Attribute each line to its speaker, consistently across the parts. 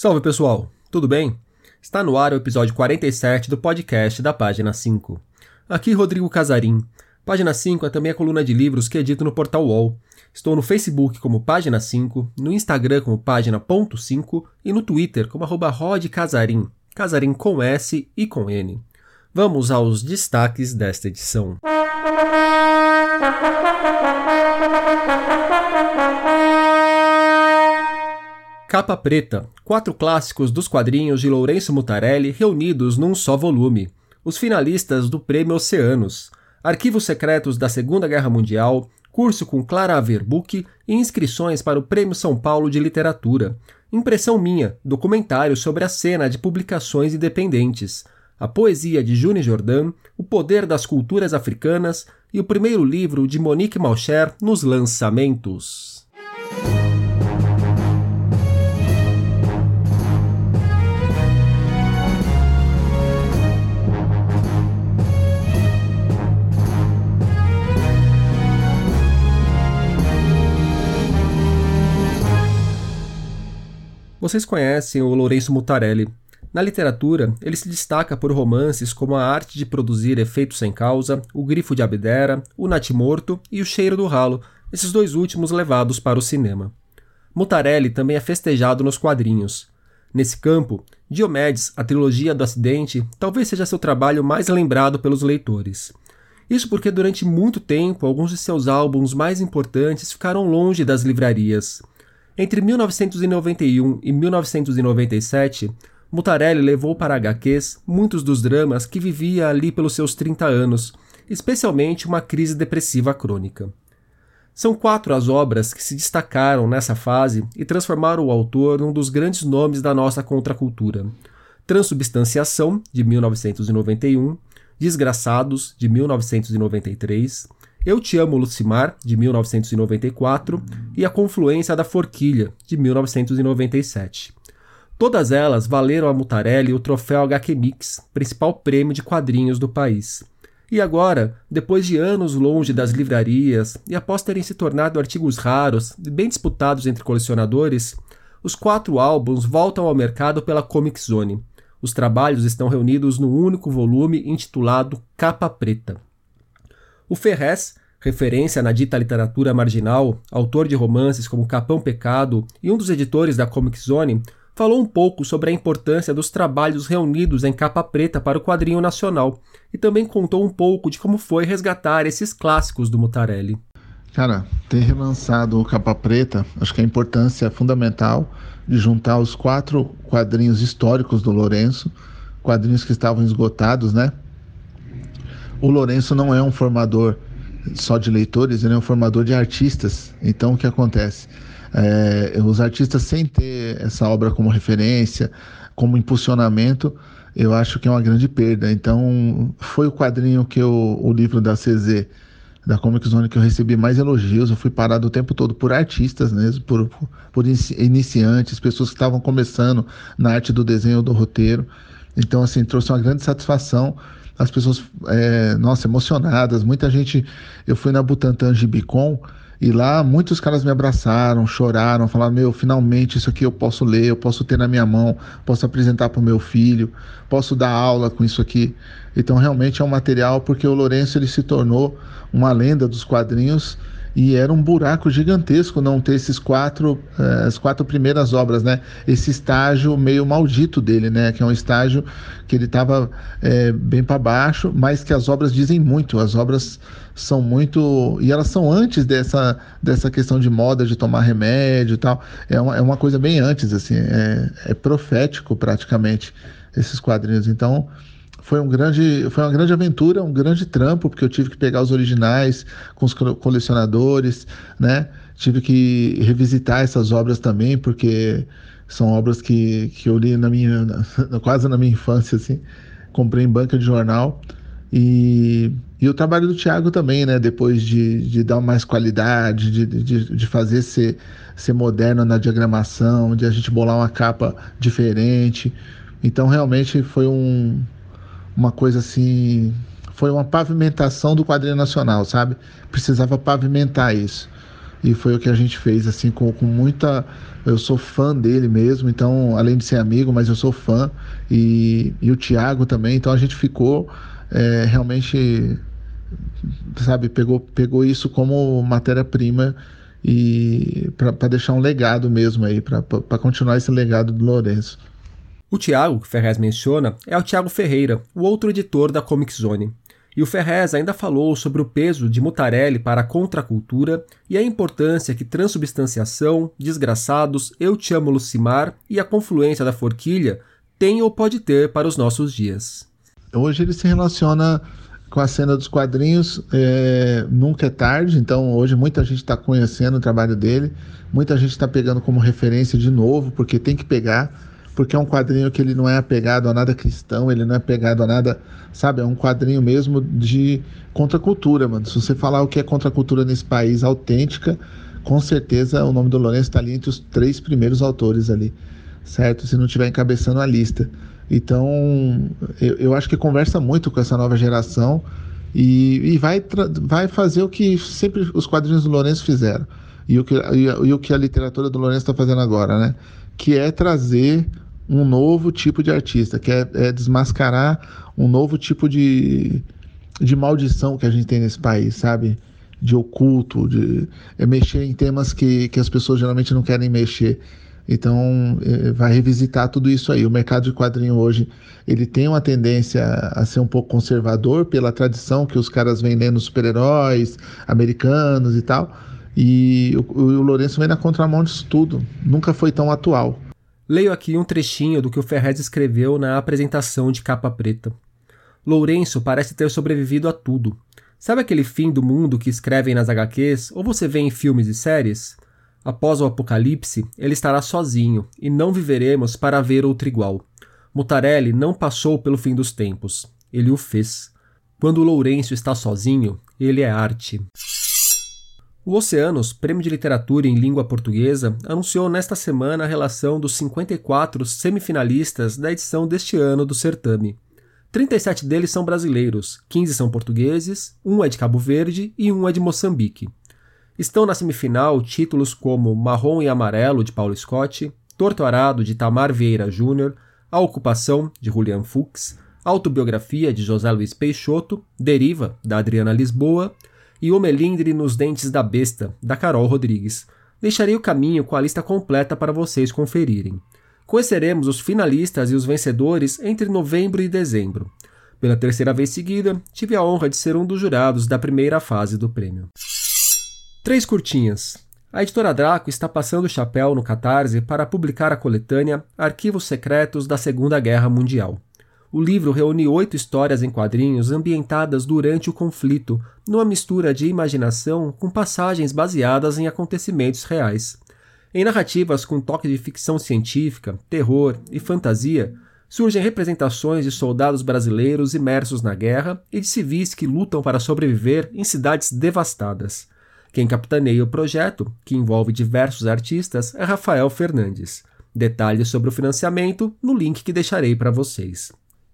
Speaker 1: Salve pessoal, tudo bem? Está no ar o episódio 47 do podcast da Página 5. Aqui Rodrigo Casarim. Página 5 é também a coluna de livros que edito no portal UOL. Estou no Facebook como Página 5, no Instagram como Página.5 e no Twitter como arroba rodcasarim, Casarim com S e com N. Vamos aos destaques desta edição. Capa Preta, quatro clássicos dos quadrinhos de Lourenço Mutarelli reunidos num só volume. Os finalistas do Prêmio Oceanos, arquivos secretos da Segunda Guerra Mundial, curso com Clara Averbuck e inscrições para o Prêmio São Paulo de Literatura. Impressão minha, documentário sobre a cena de publicações independentes, a poesia de Juni Jordan, o poder das culturas africanas e o primeiro livro de Monique Malcher nos lançamentos. Vocês conhecem o Lourenço Mutarelli. Na literatura, ele se destaca por romances como A Arte de Produzir Efeitos Sem Causa, O Grifo de Abdera, O Natimorto e O Cheiro do Ralo, esses dois últimos levados para o cinema. Mutarelli também é festejado nos quadrinhos. Nesse campo, Diomedes, a trilogia do acidente, talvez seja seu trabalho mais lembrado pelos leitores. Isso porque durante muito tempo alguns de seus álbuns mais importantes ficaram longe das livrarias. Entre 1991 e 1997, Mutarelli levou para HQs muitos dos dramas que vivia ali pelos seus 30 anos, especialmente uma crise depressiva crônica. São quatro as obras que se destacaram nessa fase e transformaram o autor num dos grandes nomes da nossa contracultura. Transubstanciação, de 1991, Desgraçados, de 1993, eu Te Amo Lucimar, de 1994, e A Confluência da Forquilha, de 1997. Todas elas valeram a Mutarelli o troféu HQ Mix, principal prêmio de quadrinhos do país. E agora, depois de anos longe das livrarias e após terem se tornado artigos raros e bem disputados entre colecionadores, os quatro álbuns voltam ao mercado pela Comic Zone. Os trabalhos estão reunidos num único volume intitulado Capa Preta. O Ferrez, referência na dita literatura marginal, autor de romances como Capão Pecado e um dos editores da Comic Zone, falou um pouco sobre a importância dos trabalhos reunidos em capa preta para o quadrinho nacional e também contou um pouco de como foi resgatar esses clássicos do Mutarelli.
Speaker 2: Cara, ter relançado o Capa Preta, acho que a importância é fundamental de juntar os quatro quadrinhos históricos do Lourenço, quadrinhos que estavam esgotados, né? O Lourenço não é um formador só de leitores, ele é um formador de artistas. Então, o que acontece? É, os artistas, sem ter essa obra como referência, como impulsionamento, eu acho que é uma grande perda. Então, foi o quadrinho que eu, o livro da CZ, da Comic Zone, que eu recebi mais elogios. Eu fui parado o tempo todo por artistas mesmo, por, por iniciantes, pessoas que estavam começando na arte do desenho do roteiro. Então, assim, trouxe uma grande satisfação as pessoas, é, nossa, emocionadas. Muita gente. Eu fui na Butantan Gibicon e lá muitos caras me abraçaram, choraram, falaram: Meu, finalmente isso aqui eu posso ler, eu posso ter na minha mão, posso apresentar para o meu filho, posso dar aula com isso aqui. Então, realmente é um material, porque o Lourenço ele se tornou uma lenda dos quadrinhos e era um buraco gigantesco não ter esses quatro, uh, as quatro primeiras obras, né? Esse estágio meio maldito dele, né? Que é um estágio que ele estava é, eh, bem para baixo, mas que as obras dizem muito. As obras são muito e elas são antes dessa dessa questão de moda de tomar remédio e tal. É uma, é uma coisa bem antes, assim. É, é profético praticamente esses quadrinhos. Então foi, um grande, foi uma grande aventura, um grande trampo, porque eu tive que pegar os originais com os colecionadores, né? Tive que revisitar essas obras também, porque são obras que, que eu li na minha, na, quase na minha infância, assim. Comprei em banca de jornal. E, e o trabalho do Thiago também, né? Depois de, de dar mais qualidade, de, de, de fazer ser, ser moderno na diagramação, de a gente bolar uma capa diferente. Então, realmente foi um, uma coisa assim. Foi uma pavimentação do quadrinho nacional, sabe? Precisava pavimentar isso. e foi o que a gente fez, assim, com, com muita. Eu sou fã dele mesmo, então, além de ser amigo, mas eu sou fã, e, e o Thiago também, então a gente ficou é, realmente, sabe, pegou, pegou isso como matéria-prima e para deixar um legado mesmo aí, para continuar esse legado do Lourenço.
Speaker 1: O Thiago, que Ferrez menciona, é o Thiago Ferreira, o outro editor da Comic Zone. E o Ferrez ainda falou sobre o peso de Mutarelli para a contracultura e a importância que transubstanciação, desgraçados, Eu Te Amo Lucimar e a confluência da forquilha tem ou pode ter para os nossos dias.
Speaker 2: Hoje ele se relaciona com a cena dos quadrinhos, é, nunca é tarde, então hoje muita gente está conhecendo o trabalho dele, muita gente está pegando como referência de novo, porque tem que pegar porque é um quadrinho que ele não é apegado a nada cristão, ele não é apegado a nada, sabe? É um quadrinho mesmo de contracultura, mano. Se você falar o que é contracultura nesse país autêntica, com certeza o nome do Lourenço está ali entre os três primeiros autores ali, certo? Se não estiver encabeçando a lista. Então, eu, eu, acho que conversa muito com essa nova geração e, e vai, vai fazer o que sempre os quadrinhos do Lourenço fizeram. E o que, e, e o que a literatura do Lourenço está fazendo agora, né? Que é trazer um novo tipo de artista, que é, é desmascarar um novo tipo de, de maldição que a gente tem nesse país, sabe? De oculto, de é mexer em temas que, que as pessoas geralmente não querem mexer. Então, é, vai revisitar tudo isso aí. O mercado de quadrinho hoje, ele tem uma tendência a ser um pouco conservador pela tradição que os caras vêm lendo super-heróis americanos e tal. E o, o Lourenço vem na contramão disso tudo. Nunca foi tão atual.
Speaker 1: Leio aqui um trechinho do que o Ferrez escreveu na apresentação de capa preta. Lourenço parece ter sobrevivido a tudo. Sabe aquele fim do mundo que escrevem nas HQs ou você vê em filmes e séries? Após o apocalipse, ele estará sozinho e não viveremos para ver outro igual. Mutarelli não passou pelo fim dos tempos, ele o fez. Quando Lourenço está sozinho, ele é arte. O Oceanos, Prêmio de Literatura em Língua Portuguesa, anunciou nesta semana a relação dos 54 semifinalistas da edição deste ano do certame. 37 deles são brasileiros, 15 são portugueses, um é de Cabo Verde e um é de Moçambique. Estão na semifinal títulos como Marrom e Amarelo, de Paulo Scott, Torto Arado, de Tamar Vieira Júnior, A Ocupação, de Julian Fuchs, Autobiografia, de José Luiz Peixoto, Deriva, da Adriana Lisboa, e O Melindre nos Dentes da Besta, da Carol Rodrigues. Deixarei o caminho com a lista completa para vocês conferirem. Conheceremos os finalistas e os vencedores entre novembro e dezembro. Pela terceira vez seguida, tive a honra de ser um dos jurados da primeira fase do prêmio. Três curtinhas. A editora Draco está passando o chapéu no Catarse para publicar a coletânea Arquivos Secretos da Segunda Guerra Mundial. O livro reúne oito histórias em quadrinhos ambientadas durante o conflito, numa mistura de imaginação com passagens baseadas em acontecimentos reais. Em narrativas com toque de ficção científica, terror e fantasia, surgem representações de soldados brasileiros imersos na guerra e de civis que lutam para sobreviver em cidades devastadas. Quem capitaneia o projeto, que envolve diversos artistas, é Rafael Fernandes. Detalhes sobre o financiamento no link que deixarei para vocês.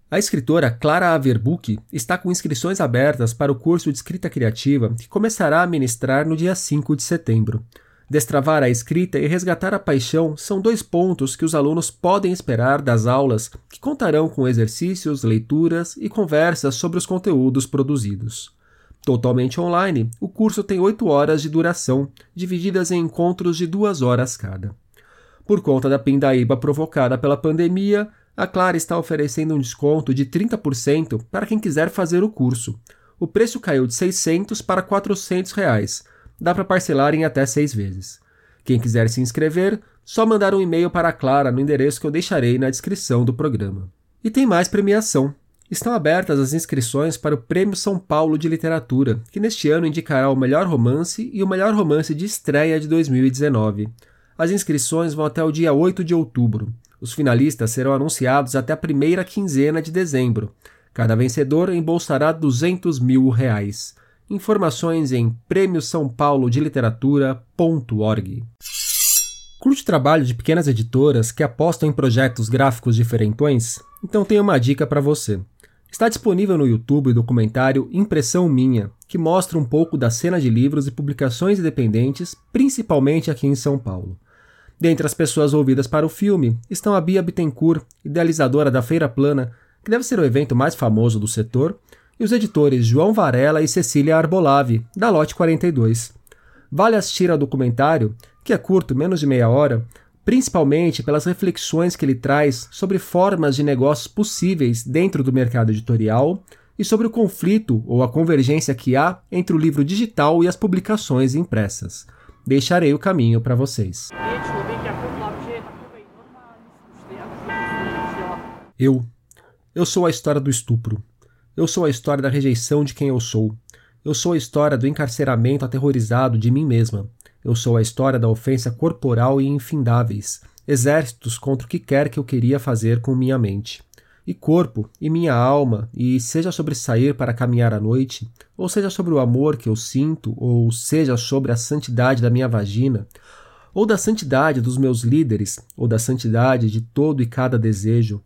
Speaker 1: A escritora Clara Averbuch está com inscrições abertas para o curso de escrita criativa que começará a ministrar no dia 5 de setembro. Destravar a escrita e resgatar a paixão são dois pontos que os alunos podem esperar das aulas, que contarão com exercícios, leituras e conversas sobre os conteúdos produzidos. Totalmente online, o curso tem oito horas de duração, divididas em encontros de duas horas cada. Por conta da pindaíba provocada pela pandemia, a Clara está oferecendo um desconto de 30% para quem quiser fazer o curso. O preço caiu de 600 para 400 reais. Dá para parcelar em até seis vezes. Quem quiser se inscrever, só mandar um e-mail para a Clara no endereço que eu deixarei na descrição do programa. E tem mais premiação. Estão abertas as inscrições para o Prêmio São Paulo de Literatura, que neste ano indicará o melhor romance e o melhor romance de estreia de 2019. As inscrições vão até o dia 8 de outubro. Os finalistas serão anunciados até a primeira quinzena de dezembro. Cada vencedor embolsará 200 mil reais. Informações em prêmio São Paulo de Literatura.org. Curte trabalho de pequenas editoras que apostam em projetos gráficos diferentões? Então tenho uma dica para você. Está disponível no YouTube o documentário Impressão Minha, que mostra um pouco da cena de livros e publicações independentes, principalmente aqui em São Paulo. Dentre as pessoas ouvidas para o filme estão a Bia Bittencourt, idealizadora da Feira Plana, que deve ser o evento mais famoso do setor, e os editores João Varela e Cecília Arbolave, da Lote 42. Vale assistir ao documentário, que é curto, menos de meia hora, principalmente pelas reflexões que ele traz sobre formas de negócios possíveis dentro do mercado editorial e sobre o conflito ou a convergência que há entre o livro digital e as publicações impressas. Deixarei o caminho para vocês. Eu. Eu sou a história do estupro. Eu sou a história da rejeição de quem eu sou. Eu sou a história do encarceramento aterrorizado de mim mesma. Eu sou a história da ofensa corporal e infindáveis, exércitos contra o que quer que eu queria fazer com minha mente. E corpo, e minha alma, e seja sobre sair para caminhar à noite, ou seja sobre o amor que eu sinto, ou seja sobre a santidade da minha vagina, ou da santidade dos meus líderes, ou da santidade de todo e cada desejo,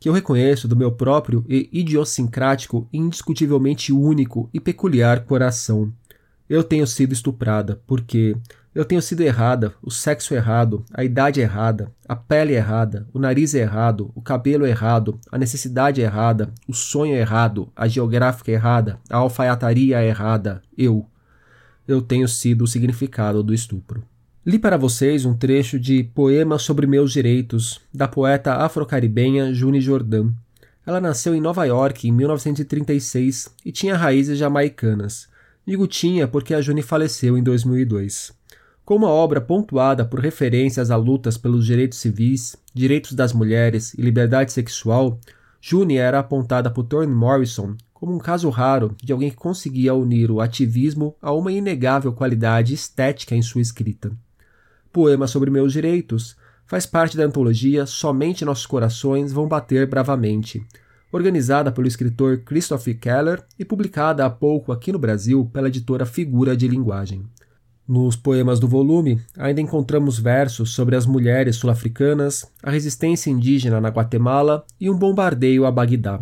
Speaker 1: que eu reconheço do meu próprio e idiosincrático, indiscutivelmente único e peculiar coração. Eu tenho sido estuprada porque eu tenho sido errada, o sexo errado, a idade errada, a pele errada, o nariz errado, o cabelo errado, a necessidade errada, o sonho errado, a geográfica errada, a alfaiataria errada, eu. Eu tenho sido o significado do estupro. Li para vocês um trecho de Poema sobre Meus Direitos, da poeta afro-caribenha June Jordan. Ela nasceu em Nova York em 1936 e tinha raízes jamaicanas. Digo tinha porque a June faleceu em 2002. Com uma obra pontuada por referências a lutas pelos direitos civis, direitos das mulheres e liberdade sexual, June era apontada por Toni Morrison como um caso raro de alguém que conseguia unir o ativismo a uma inegável qualidade estética em sua escrita. Poema sobre Meus Direitos faz parte da antologia Somente Nossos Corações Vão Bater Bravamente, organizada pelo escritor Christopher Keller e publicada há pouco aqui no Brasil pela editora Figura de Linguagem. Nos poemas do volume, ainda encontramos versos sobre as mulheres sul-africanas, a resistência indígena na Guatemala e um bombardeio a Bagdá.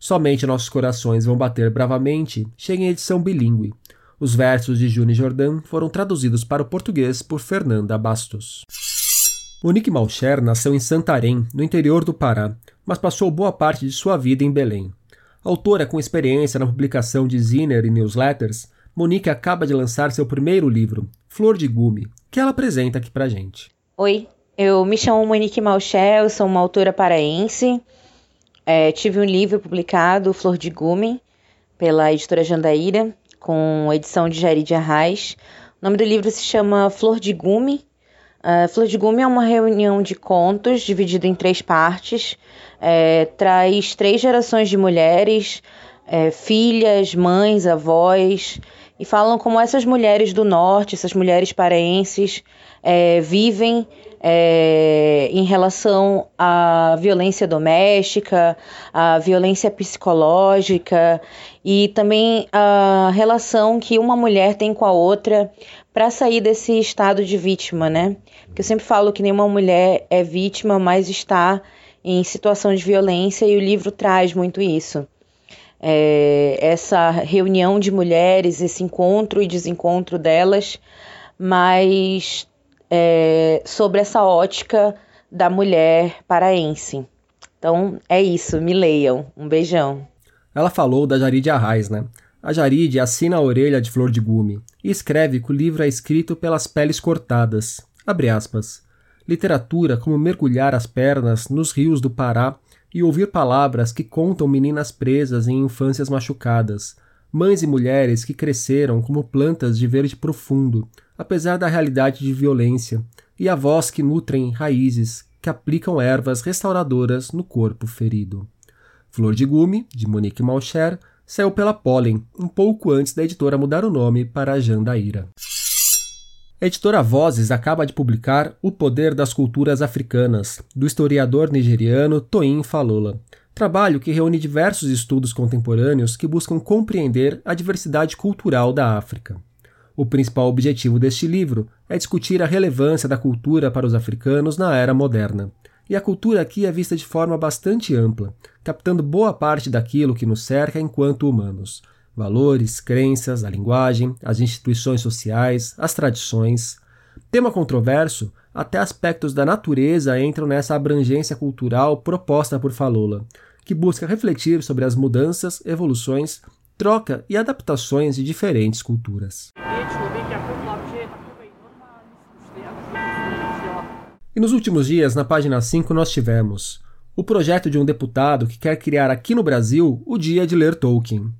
Speaker 1: Somente nossos corações vão bater bravamente chega em edição bilíngue, os versos de Juni Jordan foram traduzidos para o português por Fernanda Bastos. Monique Malcher nasceu em Santarém, no interior do Pará, mas passou boa parte de sua vida em Belém. Autora com experiência na publicação de ziner e newsletters, Monique acaba de lançar seu primeiro livro, Flor de Gume, que ela apresenta aqui pra gente.
Speaker 3: Oi, eu me chamo Monique Malcher, eu sou uma autora paraense. É, tive um livro publicado, Flor de Gume, pela editora Jandaíra, com edição de Jairi de Arraes. O nome do livro se chama Flor de Gume. Uh, Flor de Gume é uma reunião de contos dividido em três partes. É, traz três gerações de mulheres, é, filhas, mães, avós, e falam como essas mulheres do norte, essas mulheres paraenses, é, vivem é, em relação à violência doméstica, à violência psicológica e também a relação que uma mulher tem com a outra para sair desse estado de vítima, né? Porque eu sempre falo que nenhuma mulher é vítima, mas está em situação de violência e o livro traz muito isso. É, essa reunião de mulheres, esse encontro e desencontro delas, mas é, sobre essa ótica da mulher paraense. Então é isso, me leiam. Um beijão.
Speaker 1: Ela falou da Jaride Arraes, né? A Jaride assina a orelha de flor de gume e escreve que o livro é escrito pelas peles cortadas. Abre aspas. Literatura como mergulhar as pernas nos rios do Pará e ouvir palavras que contam meninas presas em infâncias machucadas, mães e mulheres que cresceram como plantas de verde profundo, apesar da realidade de violência, e avós que nutrem raízes que aplicam ervas restauradoras no corpo ferido. Flor de Gume, de Monique Malcher, saiu pela Pollen, um pouco antes da editora mudar o nome para Jandaíra. A editora Vozes acaba de publicar O Poder das Culturas Africanas, do historiador nigeriano Toyin Falola, trabalho que reúne diversos estudos contemporâneos que buscam compreender a diversidade cultural da África. O principal objetivo deste livro é discutir a relevância da cultura para os africanos na era moderna, E a cultura aqui é vista de forma bastante ampla, captando boa parte daquilo que nos cerca enquanto humanos. Valores, crenças, a linguagem, as instituições sociais, as tradições. Tema controverso, até aspectos da natureza entram nessa abrangência cultural proposta por Falola, que busca refletir sobre as mudanças, evoluções, troca e adaptações de diferentes culturas. E nos últimos dias, na página 5, nós tivemos o projeto de um deputado que quer criar aqui no Brasil o Dia de Ler Tolkien.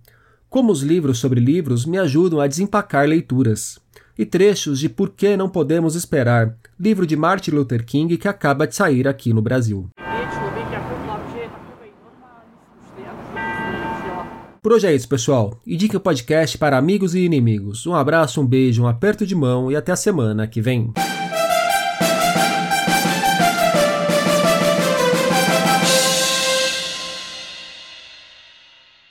Speaker 1: Como os livros sobre livros me ajudam a desempacar leituras. E trechos de Por que Não Podemos Esperar, livro de Martin Luther King que acaba de sair aqui no Brasil. Por hoje é isso, pessoal. Indique o podcast para amigos e inimigos. Um abraço, um beijo, um aperto de mão e até a semana que vem.